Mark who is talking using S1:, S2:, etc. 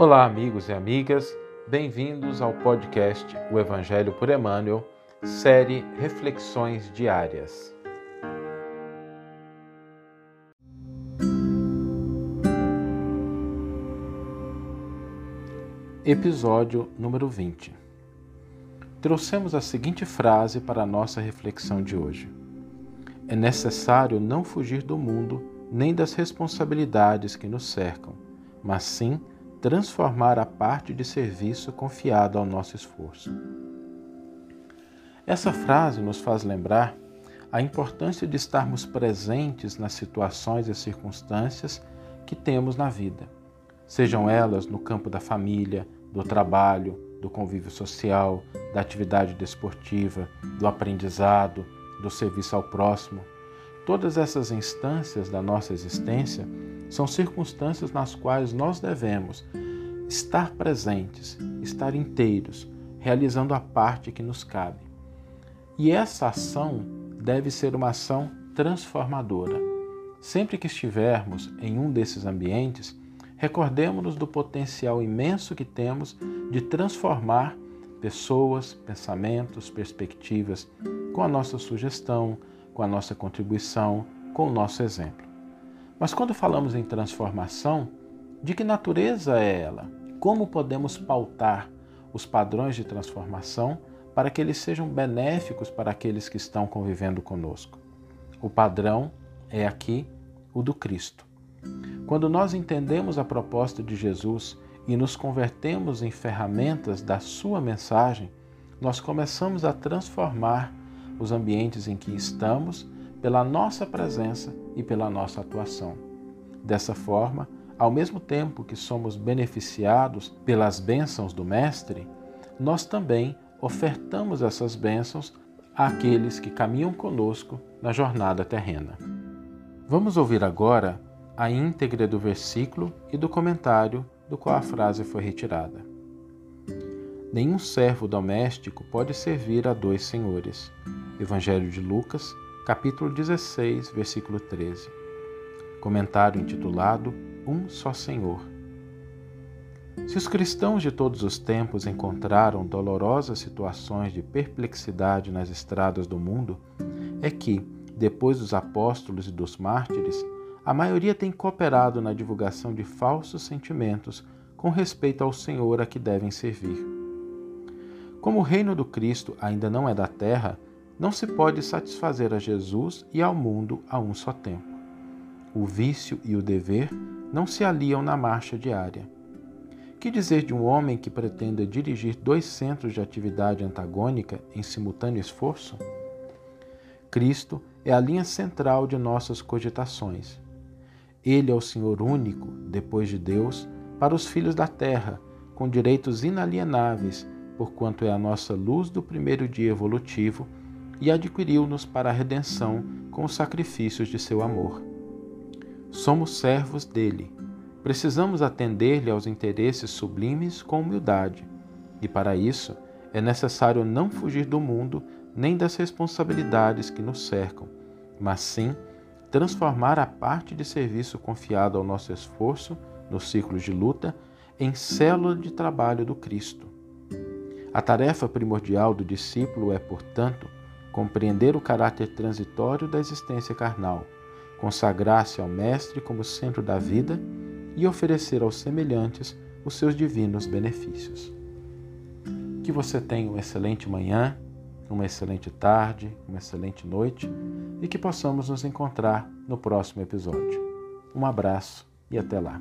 S1: Olá, amigos e amigas, bem-vindos ao podcast O Evangelho por Emmanuel, série Reflexões Diárias. Episódio número 20. Trouxemos a seguinte frase para a nossa reflexão de hoje: É necessário não fugir do mundo nem das responsabilidades que nos cercam, mas sim transformar a parte de serviço confiada ao nosso esforço. Essa frase nos faz lembrar a importância de estarmos presentes nas situações e circunstâncias que temos na vida, sejam elas no campo da família, do trabalho, do convívio social, da atividade desportiva, do aprendizado, do serviço ao próximo. Todas essas instâncias da nossa existência são circunstâncias nas quais nós devemos estar presentes, estar inteiros, realizando a parte que nos cabe. E essa ação deve ser uma ação transformadora. Sempre que estivermos em um desses ambientes, recordemos-nos do potencial imenso que temos de transformar pessoas, pensamentos, perspectivas com a nossa sugestão, com a nossa contribuição, com o nosso exemplo. Mas quando falamos em transformação, de que natureza é ela? Como podemos pautar os padrões de transformação para que eles sejam benéficos para aqueles que estão convivendo conosco? O padrão é aqui o do Cristo. Quando nós entendemos a proposta de Jesus e nos convertemos em ferramentas da Sua mensagem, nós começamos a transformar os ambientes em que estamos pela nossa presença e pela nossa atuação. Dessa forma, ao mesmo tempo que somos beneficiados pelas bênçãos do Mestre, nós também ofertamos essas bênçãos àqueles que caminham conosco na jornada terrena. Vamos ouvir agora a íntegra do versículo e do comentário do qual a frase foi retirada. Nenhum servo doméstico pode servir a dois senhores. Evangelho de Lucas, capítulo 16, versículo 13. Comentário intitulado Um só Senhor. Se os cristãos de todos os tempos encontraram dolorosas situações de perplexidade nas estradas do mundo, é que, depois dos apóstolos e dos mártires, a maioria tem cooperado na divulgação de falsos sentimentos com respeito ao Senhor a que devem servir. Como o reino do Cristo ainda não é da terra, não se pode satisfazer a Jesus e ao mundo a um só tempo. O vício e o dever não se aliam na marcha diária. Que dizer de um homem que pretenda dirigir dois centros de atividade antagônica em simultâneo esforço? Cristo é a linha central de nossas cogitações. Ele é o Senhor único, depois de Deus, para os filhos da terra, com direitos inalienáveis, porquanto é a nossa luz do primeiro dia evolutivo e adquiriu-nos para a redenção com os sacrifícios de seu amor. Somos servos dele. Precisamos atender-lhe aos interesses sublimes com humildade, e para isso é necessário não fugir do mundo nem das responsabilidades que nos cercam, mas sim transformar a parte de serviço confiada ao nosso esforço nos ciclos de luta em célula de trabalho do Cristo. A tarefa primordial do discípulo é, portanto, compreender o caráter transitório da existência carnal, consagrar-se ao Mestre como centro da vida e oferecer aos semelhantes os seus divinos benefícios. Que você tenha uma excelente manhã, uma excelente tarde, uma excelente noite e que possamos nos encontrar no próximo episódio. Um abraço e até lá.